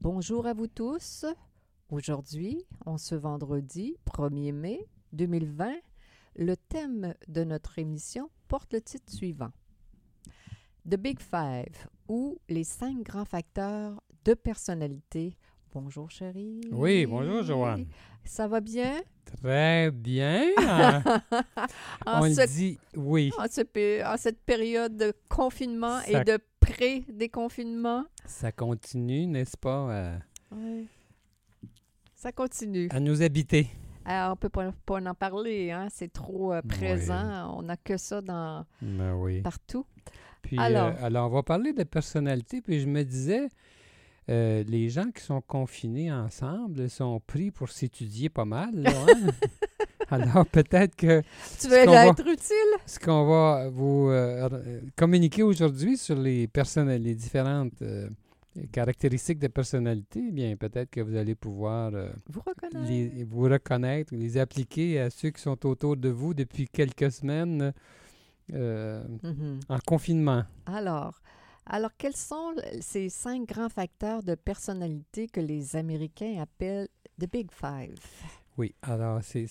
Bonjour à vous tous. Aujourd'hui, en ce vendredi 1er mai 2020, le thème de notre émission porte le titre suivant. The Big Five ou les cinq grands facteurs de personnalité Bonjour chérie. Oui, bonjour Joanne. Ça va bien? Très bien. On dit oui. En, cette période de confinement et de pré-déconfinement. Ça continue, n'est-ce pas? Euh, oui. Ça continue. À nous habiter? Alors, on ne peut pas, en parler, hein? c'est trop euh, présent. On n'a que ça dans, ben oui. partout. Puis, euh, alors, alors, on va parler de personnalité. Puis je me disais, euh, les gens qui sont confinés ensemble sont pris pour s'étudier pas mal. Hein? Alors peut-être que... Tu veux être utile? Ce qu'on va vous euh, communiquer aujourd'hui sur les, personnes, les différentes euh, caractéristiques de personnalité, eh bien peut-être que vous allez pouvoir vous, reconnaître. Les, vous reconnaître, les appliquer à ceux qui sont autour de vous depuis quelques semaines mm-hmm. en confinement. Alors, alors, quels sont ces cinq grands facteurs de personnalité que les Américains appellent The Big Five? Oui, alors c'est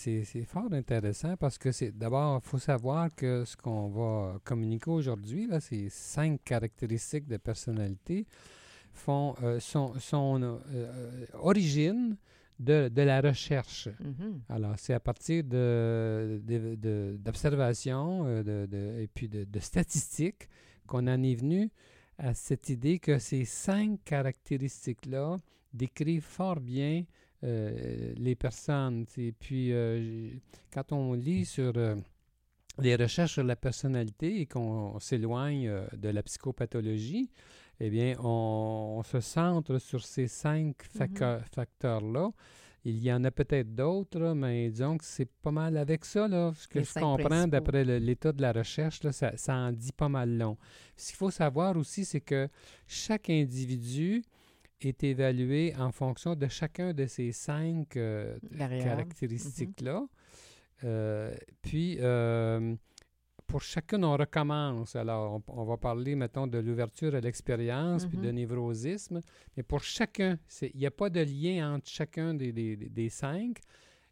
fort intéressant parce que c'est d'abord, il faut savoir que ce qu'on va communiquer aujourd'hui, ces cinq caractéristiques de personnalité, font euh, son, euh, euh, origine de, la recherche. Mm-hmm. Alors, c'est à partir d'observations de, de, et puis de, statistiques qu'on en est venu à cette idée que ces cinq caractéristiques-là décrivent fort bien euh, les personnes. Et puis, euh, quand on lit sur euh, les recherches sur la personnalité et qu'on s'éloigne de la psychopathologie, eh bien, on, se centre sur ces cinq mm-hmm. facteurs-là. Il y en a peut-être d'autres, mais disons que c'est pas mal avec ça, là, ce que je comprends d'après l'état de la recherche, là, ça, en dit pas mal long. Ce qu'il faut savoir aussi, c'est que chaque individu est évalué en fonction de chacun de ces cinq euh, caractéristiques-là. Mm-hmm. Euh, puis, euh, pour chacune, on recommence. Alors, on, va parler, mettons, de l'ouverture à l'expérience, puis de mm-hmm. névrosisme. Mais pour chacun, il n'y a pas de lien entre chacun des, des, cinq.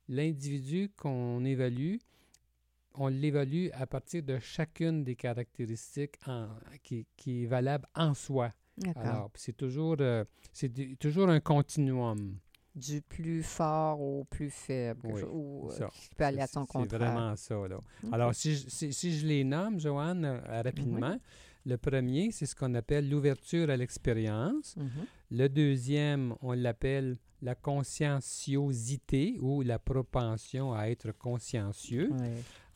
L'individu qu'on évalue, on l'évalue à partir de chacune des caractéristiques en, qui, qui, est valable en soi. Alors, c'est toujours, euh, c'est toujours un continuum du plus fort au plus faible, ou euh, qui peut aller à son contraire. C'est vraiment ça. Là. Alors, si je, si, je les nomme, Joanne, euh, rapidement, le premier, c'est ce qu'on appelle l'ouverture à l'expérience. Mhm. Le deuxième, on l'appelle la conscienciosité ou la propension à être consciencieux.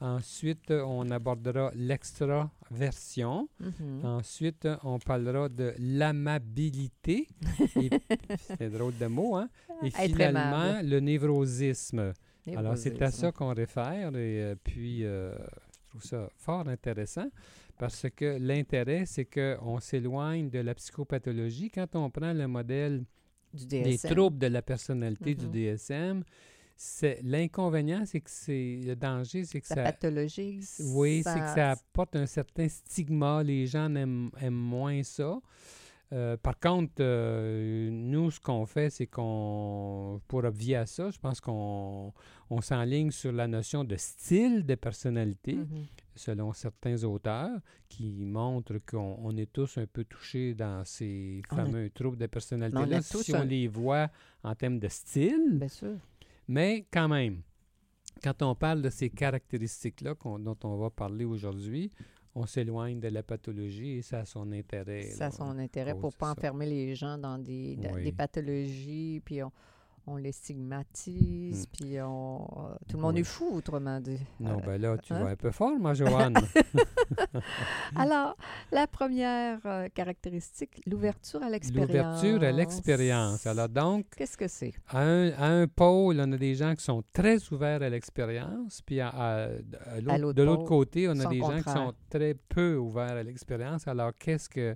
Ensuite, on abordera l'extraversion. Mm Ensuite, on parlera de l'amabilité. c'est drôle de mot, hein? Et finalement, le névrosisme. Alors, c'est à ça qu'on réfère. Et euh, puis, euh, je trouve ça fort intéressant parce que l'intérêt, c'est qu'on s'éloigne de la psychopathologie. Quand on prend le modèle des troubles de la personnalité du DSM, c'est l'inconvénient, c'est que c'est le danger, c'est que ça, pathologie. Oui, c'est que ça apporte un certain stigma. Les gens aiment, moins ça. Euh, par contre, euh, nous, ce qu'on fait, c'est qu'on, pour obvier à ça, je pense qu'on on, s'enligne sur la notion de style de personnalité, mm-hmm. selon certains auteurs, qui montrent qu'on est tous un peu touchés dans ces fameux troubles de personnalité-là, si on les voit en termes de style. Bien sûr. Mais quand même, quand on parle de ces caractéristiques-là dont on va parler aujourd'hui, on s'éloigne de la pathologie et ça a son intérêt. Ça a son intérêt pour ne pas enfermer les gens dans des, des pathologies. Puis on, on les stigmatise, Hmm. puis on, euh, tout le monde Oui. est fou, autrement dit. Non, Euh, ben là, tu hein? vas un peu fort, ma Joanne. Alors, la première euh, caractéristique, l'ouverture à l'expérience. L'ouverture à l'expérience. Alors donc, Qu'est-ce que c'est? à un, à un pôle, on a des gens qui sont très ouverts à l'expérience, puis à- à- à l'autre- de l'autre côté, on a des gens qui sont très peu ouverts à l'expérience. Alors, qu'est-ce que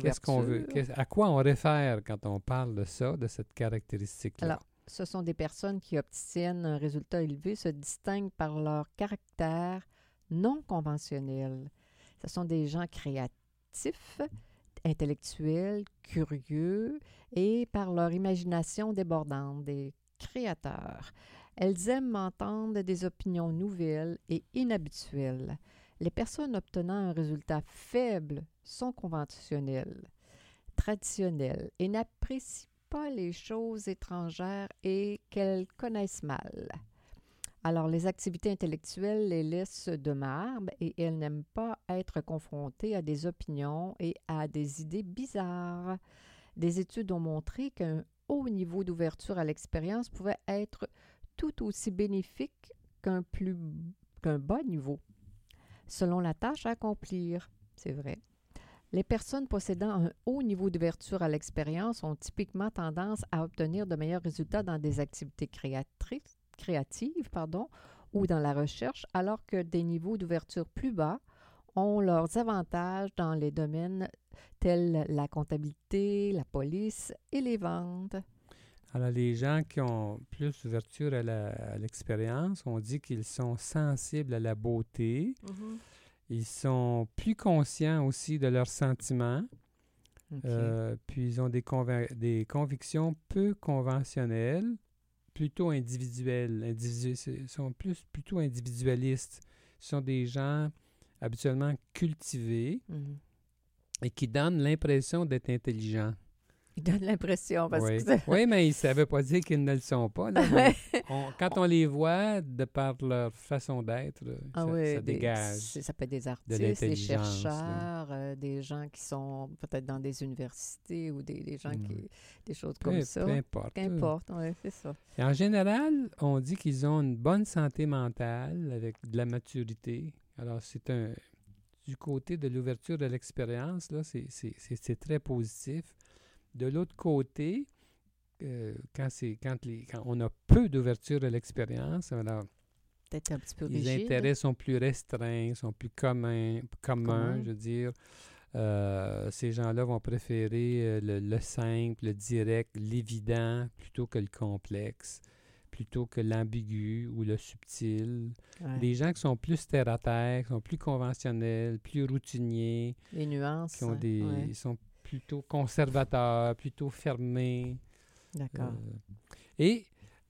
qu'est-ce qu'on veut? À quoi on réfère quand on parle de ça, de cette caractéristique-là? Alors, ce sont des personnes qui obtiennent un résultat élevé, se distinguent par leur caractère non conventionnel. Ce sont des gens créatifs, intellectuels, curieux et par leur imagination débordante, des créateurs. Elles aiment entendre des opinions nouvelles et inhabituelles. Les personnes obtenant un résultat faible sont conventionnelles, traditionnelles et n'apprécient les choses étrangères et qu'elles connaissent mal. Alors, les activités intellectuelles les laissent de marbre et elles n'aiment pas être confrontées à des opinions et à des idées bizarres. Des études ont montré qu'un haut niveau d'ouverture à l'expérience pouvait être tout aussi bénéfique qu'un plus qu'un bas niveau, selon la tâche à accomplir. C'est vrai. Les personnes possédant un haut niveau d'ouverture à l'expérience ont typiquement tendance à obtenir de meilleurs résultats dans des activités créatrices, créatives pardon, ou dans la recherche, alors que des niveaux d'ouverture plus bas ont leurs avantages dans les domaines tels la comptabilité, la police et les ventes. Alors, les gens qui ont plus d'ouverture à l'expérience, on dit qu'ils sont sensibles à la beauté, ils sont plus conscients aussi de leurs sentiments, euh, puis ils ont des, convictions peu conventionnelles, plutôt individuelles. Individu- ils sont plus, plutôt individualistes. Ce sont des gens habituellement cultivés Mhm. et qui donnent l'impression d'être intelligents. Ils donnent l'impression parce oui. que oui, mais ça ne veut pas dire qu'ils ne le sont pas. là, mais on- quand on les voit, de par leur façon d'être, Ah ça, oui, ça des- dégage. Ça peut être des artistes, des chercheurs, euh, des gens qui sont peut-être dans des universités ou des, des gens qui. des choses Peu, comme ça. peu importe. Qu'importe, oui, c'est ça. Et en général, on dit qu'ils ont une bonne santé mentale avec de la maturité. Alors, c'est un. Du côté de l'ouverture de l'expérience, là, c'est très positif. De l'autre côté, euh, quand, c'est- quand, les, quand on a peu d'ouverture de l'expérience, alors Peut-être un petit peu les rigide. intérêts sont plus restreints, sont plus communs, communs je veux dire. Euh, ces gens-là vont préférer euh, le, le simple, le direct, l'évident, plutôt que le complexe, plutôt que l'ambigu ou le subtil. Ouais. Des gens qui sont plus terre à terre, qui sont plus conventionnels, plus routiniers, Les nuances. qui ont des, ouais, ils sont plutôt conservateurs, plutôt fermés. D'accord. Euh, et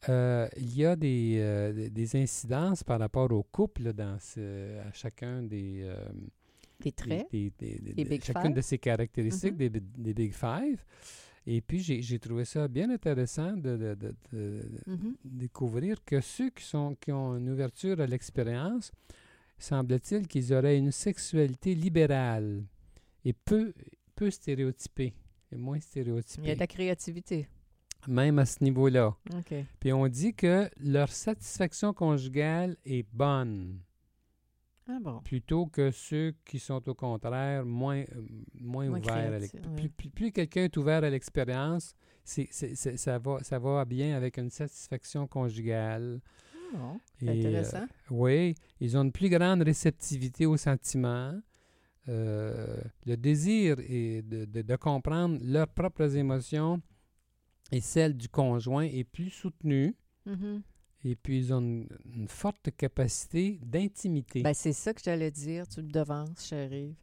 euh, il y a des, euh, des- incidences par rapport au couple dans ce- à chacun des, des traits. des- des- chacune Five. de ces caractéristiques Mhm. des, bi- des Big Five. Et puis, j'ai trouvé ça bien intéressant de, de- de- de Mhm. découvrir que ceux qui, sont, qui ont une ouverture à l'expérience, semble-t-il qu'ils auraient une sexualité libérale et peu, peu stéréotypée, et moins Il y a de la créativité. même à ce niveau-là. OK. Puis on dit que leur satisfaction conjugale est bonne, Ah bon. plutôt que ceux qui sont au contraire moins, euh, moins, Moins ouverts. à ouais. Plus, plus- plus quelqu'un est ouvert à l'expérience, c'est, ça, va, ça va bien avec une satisfaction conjugale. Ah bon. Et, euh, intéressant. oui, ils ont une plus grande réceptivité aux sentiments. Euh, le désir est de, de- de comprendre leurs propres émotions et celles du conjoint est plus soutenu. Mhm. Et puis, ils ont une, une forte capacité d'intimité. Ben, c'est ça que j'allais dire. Tu me devances, chérie.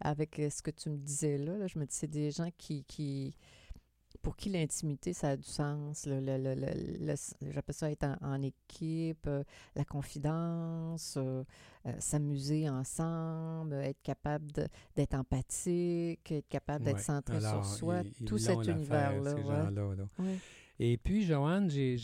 Avec euh, ce que tu me disais là, là, je me dis c'est des gens qui, qui pour qui l'intimité, ça a du sens. Le, le- le- le- le- J'appelle ça être en, en équipe, euh, la confidence, euh, euh, s'amuser ensemble, être capable d'être empathique, être capable d'être Ouais. centré Alors, sur soi. ils- tout cet univers-là. ouais. Et puis, Joanne, j'ai-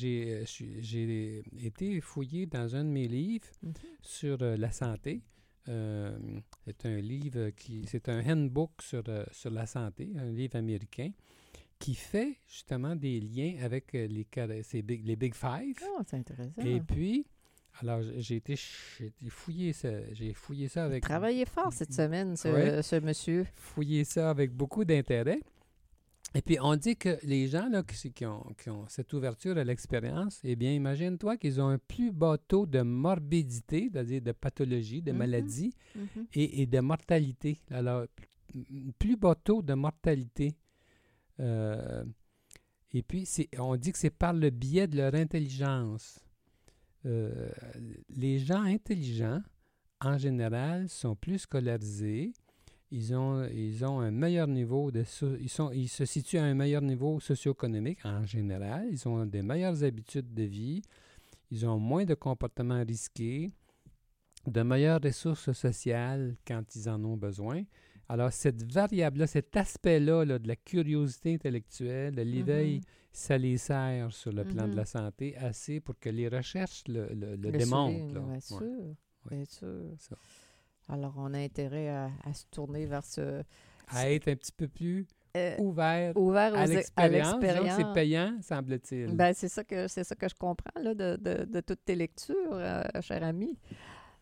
été fouillé dans un de mes livres Mhm. sur la santé. C'est un livre qui, c'est un handbook sur, sur la santé, un livre américain. Qui fait justement des liens avec euh, les, ces big, les Big Five. Oh, c'est intéressant. Et puis, alors j'ai été, fouiller ça, j'ai fouillé ça avec Travaillé fort cette semaine, ce, Ouais. ce monsieur. fouiller ça avec beaucoup d'intérêt. Et puis, on dit que les gens là, qui, qui ont, qui ont cette ouverture à l'expérience, eh bien, imagine-toi qu'ils ont un plus bas taux de morbidité, c'est-à-dire de pathologie, de Mhm. maladie Mhm. et, et de mortalité. Alors, plus bas taux de mortalité. Euh, et puis, on dit que c'est par le biais de leur intelligence. Euh, les gens intelligents, en général, sont plus scolarisés. Ils ont, un meilleur niveau de... Ils, ils se situent à un meilleur niveau socio-économique en général. Ils ont des meilleures habitudes de vie. Ils ont moins de comportements risqués de meilleures ressources sociales quand ils en ont besoin. Alors, cette variable-là, cet aspect-là là, de la curiosité intellectuelle, de l'éveil, Mhm. ça les sert sur le plan de Mhm. la santé assez pour que les recherches le, le- le Le démontrent. souligne, là. Bien Ouais. sûr. Bien sûr. Ça. Alors, on a intérêt à, à se tourner vers ce. À être un petit peu plus euh, ouvert ouvert aux- à l'expérience. L'expérience. c'est payant, semble-t-il. Ben, c'est ça que ça que je comprends là, de, de- de toutes tes lectures, euh, cher ami.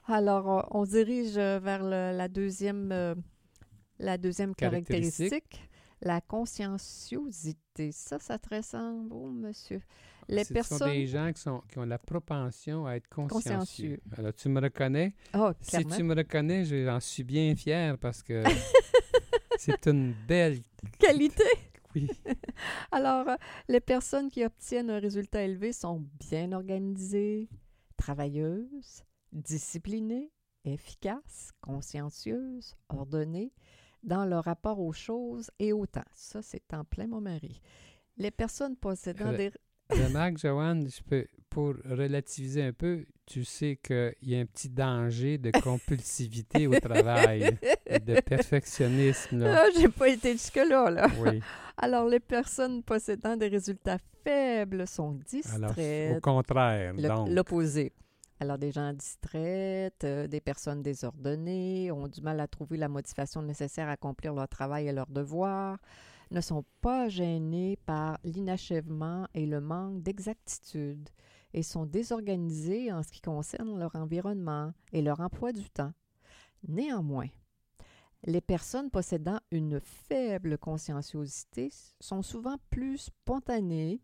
Alors, on, on se dirige vers le- la deuxième, euh, la deuxième Caractéristique. caractéristique, la conscienciosité. Ça, ça te ressemble, oh, monsieur. Les Ce sont personnes. des gens qui, sont, qui ont la propension à être consciencieux. Consciencieux. Alors, tu me reconnais. Oh, Si tu me reconnais, je- j'en suis bien fier parce que c'est une belle... Qualité. Oui. Alors, euh, les personnes qui obtiennent un résultat élevé sont bien organisées, travailleuses, disciplinées, efficaces, consciencieuses, ordonnées dans leur rapport aux choses et au temps. Ça, c'est en plein mon mari. Les personnes possédant des... Remarque, Joanne, je peux, pour relativiser un peu, tu sais qu'il y a un petit danger de compulsivité au travail, et de perfectionnisme. Là. J'ai pas été jusque-là, là. Oui. Alors, les personnes possédant des résultats faibles sont Alors, au distraites. contraire. L'opposé. Alors, des gens distraites, euh, des personnes désordonnées, ont du mal à trouver la motivation nécessaire à accomplir leur travail et leurs devoirs, ne sont pas gênés par l'inachèvement et le manque d'exactitude et sont désorganisés en ce qui concerne leur environnement et leur emploi du temps. Néanmoins, les personnes possédant une faible conscienciosité sont souvent plus spontanées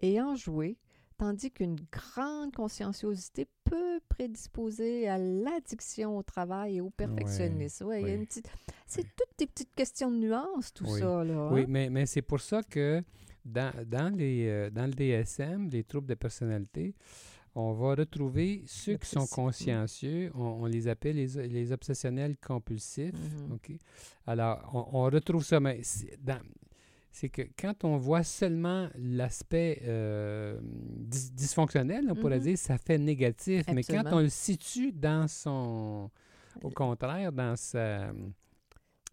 et enjouées tandis qu'une grande conscienciosité peut prédisposer à l'addiction au travail et au perfectionnisme. Ouais, oui. petite... C'est Oui. toutes des petites questions de nuances, tout Oui. ça. Là, Oui, hein? mais, mais c'est pour ça que dans, dans, les, euh, dans le DSM, les troubles de personnalité, on va retrouver ceux qui sont précis- mm. consciencieux, on, on les appelle les, les obsessionnels compulsifs. OK? Alors, on, on retrouve ça, mais dans- c'est que quand on voit seulement l'aspect euh, dys- dysfonctionnel, on pourrait Mhm. dire, ça fait négatif. Mais quand on le situe dans son... Au contraire, dans sa...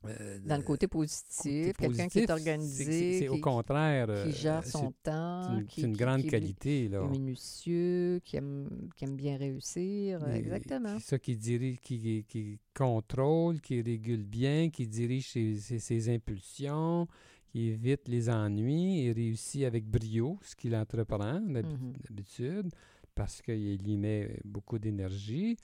euh, Dans le côté positif, quelqu'un qui est organisé, c'est- au qui, contraire. qui euh, gère son temps, c'est une, une grande qui qualité. Là. qui est minutieux, qui aime, qui aime bien réussir. Et- Exactement. C'est ça qui dirige, qui, qui contrôle, qui régule bien, qui dirige ses, ses- ses impulsions, qui évite les ennuis et réussit avec brio ce qu'il entreprend Mhm. d'habitude parce qu'il y met beaucoup d'énergie.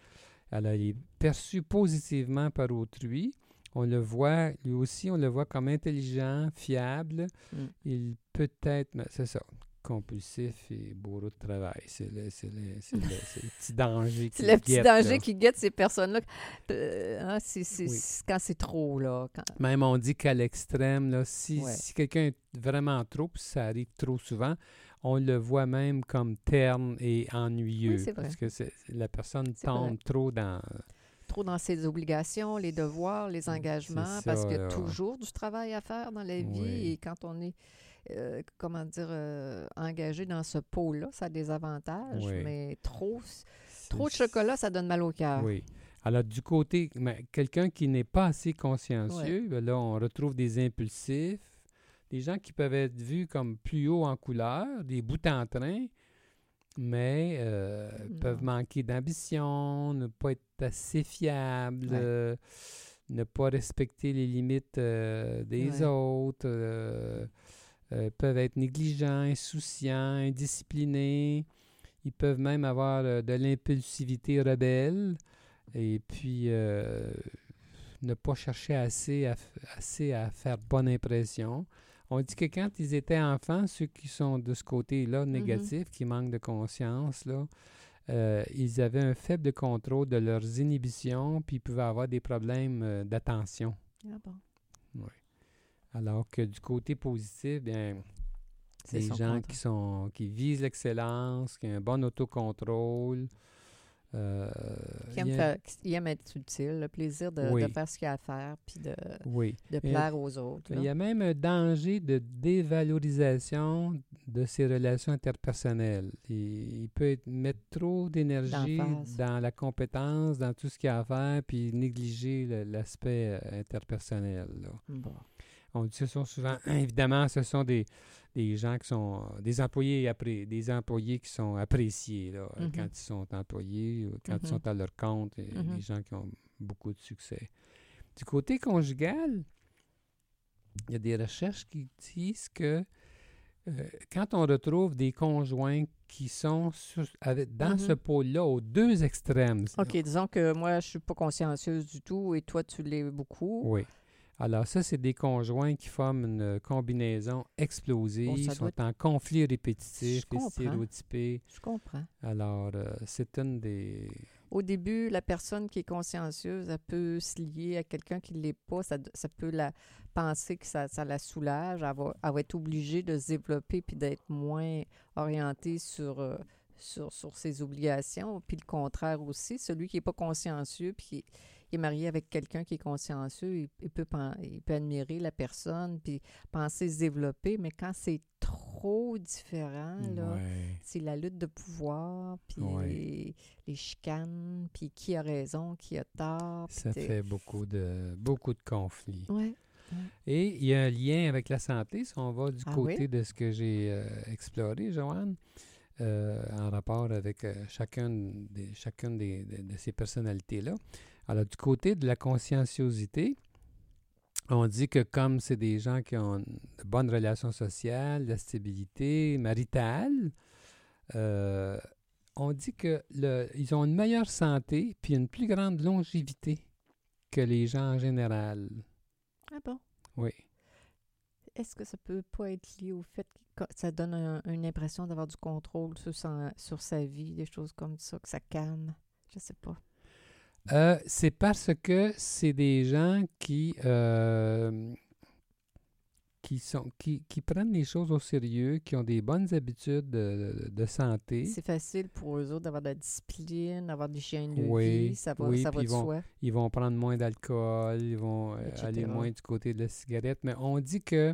Alors, il est perçu positivement par autrui. On le voit, lui aussi, on le voit comme intelligent, fiable. Mm. Il peut être, c'est ça, compulsif et bourreau de travail. C'est le, le- le- petit danger qui C'est le petit guette, danger là. qui guette ces personnes-là. Euh, hein, Oui. quand c'est trop, là. Quand- Même on dit qu'à l'extrême, là, si, Ouais. si quelqu'un est vraiment trop, puis ça arrive trop souvent, on le voit même comme terne et ennuyeux. Oui, c'est vrai. parce que la personne tombe vrai. trop dans... trop dans ses obligations, les devoirs, les engagements, ça, parce qu'il y a toujours du travail à faire dans la vie. Oui. Et quand on est, euh, comment dire, euh, engagé dans ce pôle-là, ça a des avantages, Oui. mais trop, trop de chocolat, ça donne mal au cœur. Oui. Alors, du côté, quelqu'un qui n'est pas assez consciencieux, ben là, on retrouve des impulsifs, des gens qui peuvent être vus comme plus haut en couleur, des bouts en train, mais euh, peuvent manquer d'ambition, ne pas être assez fiables, Ouais. euh, ne pas respecter les limites euh, des Ouais. autres. Euh, peuvent être négligents, insouciants, indisciplinés. Ils peuvent même avoir euh, de l'impulsivité rebelle et puis euh, ne pas chercher assez à, assez à faire bonne impression. On dit que quand ils étaient enfants, ceux qui sont de ce côté-là négatif, qui manquent de conscience, là, euh, ils avaient un faible contrôle de leurs inhibitions, puis ils pouvaient avoir des problèmes euh, d'attention. Ah bon. Alors que du côté positif, bien, C'est des gens qui sont qui visent l'excellence, qui ont un bon autocontrôle. euh, Qui aime, il y a- aime être utile, le plaisir de, Oui. de faire ce qu'il y a à faire, puis de, Oui. de plaire aux autres. Il là. y a même un danger de dévalorisation de ses relations interpersonnelles. Il, il peut être- mettre trop d'énergie dans la compétence, dans tout ce qu'il y a à faire, puis négliger l'aspect euh, interpersonnel. là. Bon. On dit que ce sont souvent, évidemment, ce sont des, des gens qui sont, des employés, des employés qui sont appréciés là, Mhm. quand ils sont employés, ou quand ils sont à leur compte, et des gens qui ont beaucoup de succès. Du côté conjugal, il y a des recherches qui disent que euh, quand on retrouve des conjoints qui sont sur- avec- dans ce pôle-là, aux deux extrêmes, OK, disons que moi, je suis pas consciencieuse du tout et toi, tu l'es beaucoup. Oui. Alors ça, c'est des conjoints qui forment une combinaison explosive, Bon, ça sont en conflit répétitif et stéréotypés. Je comprends. Alors, euh, c'est une des... Au début, la personne qui est consciencieuse, elle peut se lier à quelqu'un qui ne l'est pas. Ça, ça peut la penser que ça, ça la soulage. Elle va, elle va être obligée de se développer puis d'être moins orientée sur, euh, sur, sur ses obligations. Puis le contraire aussi, celui qui n'est pas consciencieux puis est marié avec quelqu'un qui est consciencieux, il, il peut, il peut admirer la personne puis penser se développer. Mais quand c'est trop différent, là, Ouais. c'est la lutte de pouvoir, puis Ouais. les, les chicanes, puis qui a raison, qui a tort. Ça fait beaucoup de, beaucoup de conflits. Ouais. Et il y a un lien avec la santé, si on va du Ah côté oui? de ce que j'ai euh, exploré, Joanne, en rapport avec euh, chacune, des, chacune des, de, de ces personnalités-là. Alors, du côté de la conscienciosité, on dit que comme c'est des gens qui ont de bonnes relations sociales, de la stabilité maritale, euh, on dit que le, ils ont une meilleure santé puis une plus grande longévité que les gens en général. Ah bon? Oui. Est-ce que ça peut pas être lié au fait que ça donne un- une impression d'avoir du contrôle sur sa, sur sa vie, des choses comme ça, que ça calme? Je sais pas. Euh, c'est parce que c'est des gens qui, euh, qui, sont, qui, qui prennent les choses au sérieux, qui ont des bonnes habitudes de, de santé. C'est facile pour eux autres d'avoir de la discipline, d'avoir des chiens de Oui, vie, ça va, oui, ça va ils de vont- soi. Ils vont prendre moins d'alcool, ils vont euh, Etc. aller moins du côté de la cigarette. Mais on dit que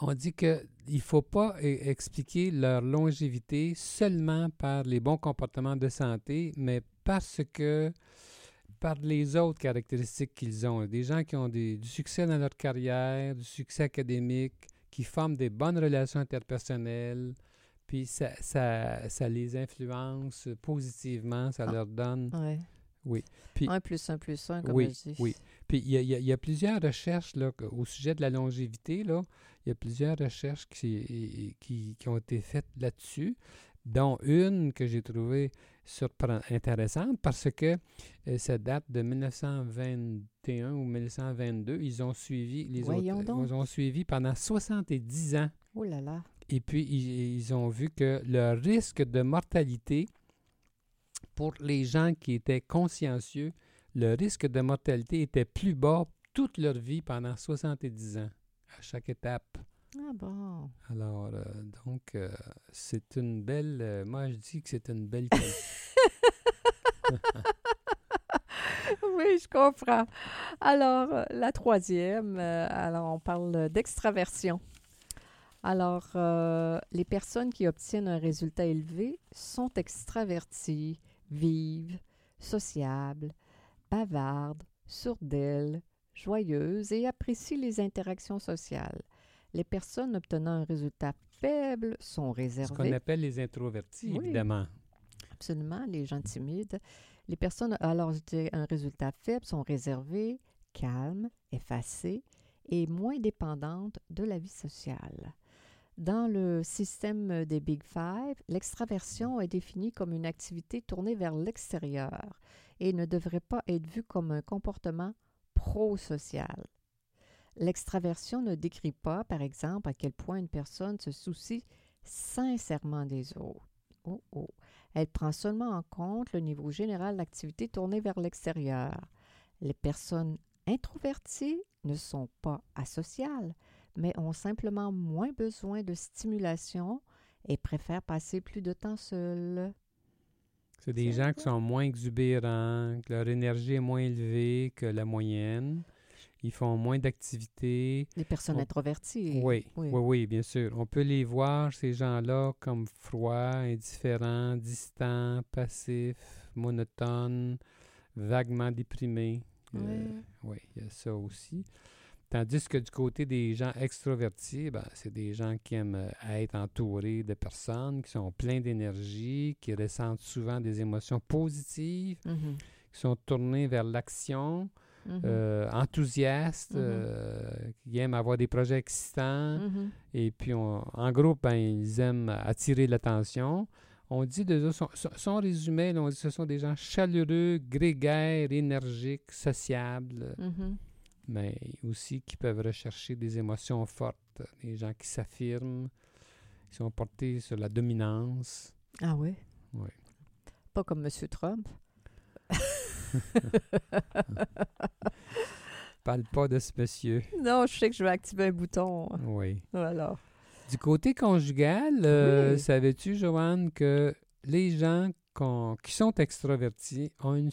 on dit que il faut pas e- expliquer leur longévité seulement par les bons comportements de santé, mais parce que par les autres caractéristiques qu'ils ont. Des gens qui ont des- du succès dans leur carrière, du succès académique, qui forment des bonnes relations interpersonnelles, puis ça, ça, ça les influence positivement, ça Ah. leur donne... Ouais. Oui. Puis- un plus un plus un, comme Oui, je dis. oui. Puis il y y y a plusieurs recherches là, au sujet de la longévité. Là, il y a plusieurs recherches qui, qui, qui ont été faites là-dessus, dont une que j'ai trouvée intéressante parce que euh, ça date de 1921 ou 1922. Ils ont suivi les Voyons autres, donc. ils ont suivi pendant 70 ans. Oh là là. Et puis, ils, ils ont vu que le risque de mortalité pour les gens qui étaient consciencieux, le risque de mortalité était plus bas toute leur vie pendant 70 ans, à chaque étape. Ah bon. Alors, euh, donc, euh, c'est une belle... euh, moi, je dis que c'est une belle... qualité. oui, je comprends. Alors, euh, la troisième, euh, alors on parle d'extraversion. Alors, euh, les personnes qui obtiennent un résultat élevé sont extraverties, vives, sociables, bavardes, sourdelles, joyeuses et apprécient les interactions sociales. Les personnes obtenant un résultat faible sont ce qu'on réservées. appelle les introvertis, Oui. évidemment. Absolument, les gens timides. Les personnes, alors je dirais un résultat faible, sont réservées, calmes, effacées et moins dépendante de la vie sociale. Dans le système des Big Five, l'extraversion est définie comme une activité tournée vers l'extérieur et ne devrait pas être vue comme un comportement pro-social. L'extraversion ne décrit pas, par exemple, à quel point une personne se soucie sincèrement des autres. Oh, oh. Elle prend seulement en compte le niveau général d'activité tournée vers l'extérieur. Les personnes introverties ne sont pas asociales, mais ont simplement moins besoin de stimulation et préfèrent passer plus de temps seules. C'est des gens qui sont moins exubérants, que leur énergie est moins élevée que la moyenne. Ils font moins d'activités. Les personnes On- introverties. Oui, oui. oui, oui, bien sûr. On peut les voir, ces gens-là, comme froids, indifférents, distants, passifs, monotones, vaguement déprimés. Euh, oui, il y a ça aussi. Tandis que du côté des gens extrovertis, ben, c'est des gens qui aiment euh, être entourés de personnes, qui sont pleins d'énergie, qui ressentent souvent des émotions positives, Mhm, qui sont tournés vers l'action, euh, enthousiastes, euh, qui aiment avoir des projets excitants. mhm. Et puis, on- en groupe, ben, ils aiment attirer l'attention. On dit de son, son- résumé, là, on dit que ce sont des gens chaleureux, grégaires, énergiques, sociables, mais aussi qui peuvent rechercher des émotions fortes. Des gens qui s'affirment, qui sont portés sur la dominance. Ah oui? Oui. Pas comme M. Trump. Parle pas de ce monsieur. Non, je sais que je vais activer un bouton. Oui. Du côté conjugal, euh, Oui. savais-tu, Joanne, que les gens qui sont extravertis ont une,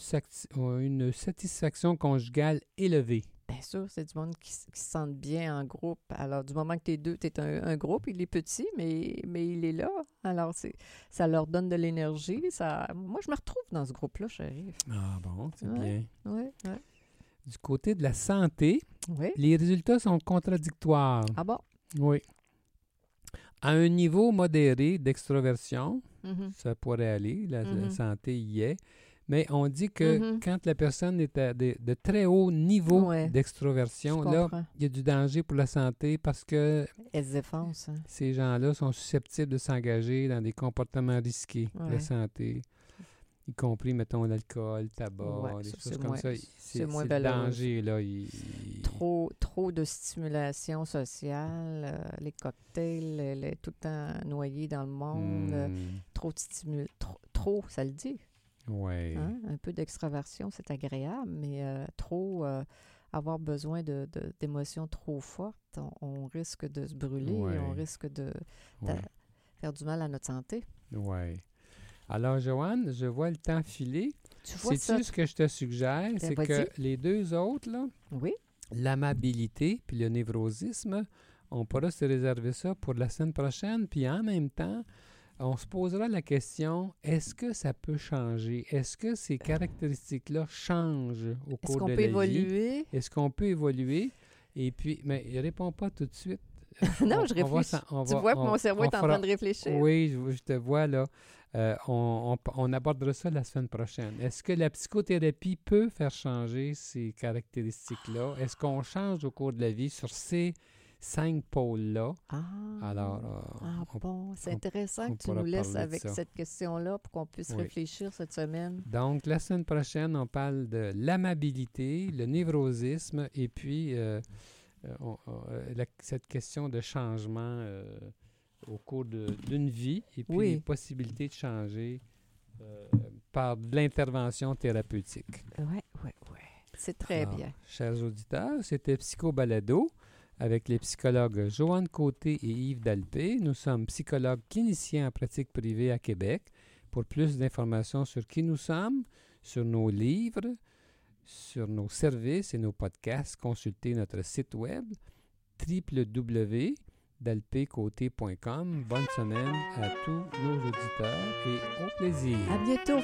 ont une satisfaction conjugale élevée? Bien sûr, c'est du monde qui, qui se sentent bien en groupe. Alors, du moment que tu es deux, tu es un, un groupe, il est petit, mais, mais il est là. Alors, c'est, ça leur donne de l'énergie. Ça, moi, je me retrouve dans ce groupe-là, chérie. Ah bon, c'est Ouais. bien. Oui, oui. Du côté de la santé, Oui. les résultats sont contradictoires. Ah bon? Oui. À un niveau modéré d'extroversion, Mhm. ça pourrait aller, la, la Mhm. santé y est, mais on dit que Mhm. quand la personne est à de, de très haut niveau Ouais. d'extroversion, là, il y a du danger pour la santé parce que Elle se défonce. hein. ces gens-là sont susceptibles de s'engager dans des comportements risqués de Ouais. la santé, y compris, mettons, l'alcool, le tabac, Ouais, des ça, choses comme moins- ça. c'est C'est moins c'est le danger, là. il- il- Trop, trop de stimulation sociale, euh, les cocktails, tout le temps noyé dans le monde, euh, Hmm, trop de stimul... Trop, trop, ça le dit. Ouais. Hein? Un peu d'extraversion, c'est agréable, mais euh, trop euh, avoir besoin de, de- d'émotions trop fortes, on, on risque de se brûler, Ouais. on risque de ouais. faire du mal à notre santé. Ouais. Alors, Joanne, je vois le temps filer. Tu vois ça? Sais-tu ce que je te suggère? Ben, C'est que les deux autres, là, Oui? l'amabilité puis le névrosisme, on pourra se réserver ça pour la semaine prochaine. Puis en même temps, on se posera la question, est-ce que ça peut changer? Est-ce que ces caractéristiques-là changent au Est-ce cours qu'on de peut la vie? évoluer? Est-ce qu'on peut évoluer? Et puis, mais il répond pas tout de suite. non, On- je va réfléchis. Tu va- vois que on- mon cerveau est en fera- train de réfléchir. Oui, je, je te vois là. Euh, on, on- on abordera ça la semaine prochaine. Est-ce que la psychothérapie peut faire changer ces caractéristiques-là? Est-ce qu'on change au cours de la vie sur ces cinq pôles-là? Ah, Alors, euh, ah on- bon, c'est intéressant on que tu nous laisses avec cette question-là pour qu'on puisse Oui. réfléchir cette semaine. donc, la semaine prochaine, on parle de l'amabilité, le névrosisme et puis euh, euh, on- on- la- cette question de changement euh, au cours de- d'une vie et puis Oui. les possibilités de changer par de l'intervention thérapeutique. Oui, oui, oui. C'est très Alors, bien. Chers auditeurs, c'était Psycho Balado avec les psychologues Joanne Côté et Yves Dalpé. Nous sommes psychologues cliniciens en pratique privée à Québec. Pour plus d'informations sur qui nous sommes, sur nos livres, sur nos services et nos podcasts, consultez notre site web www.dalpécoté.com. Bonne semaine à tous nos auditeurs et au plaisir. À bientôt.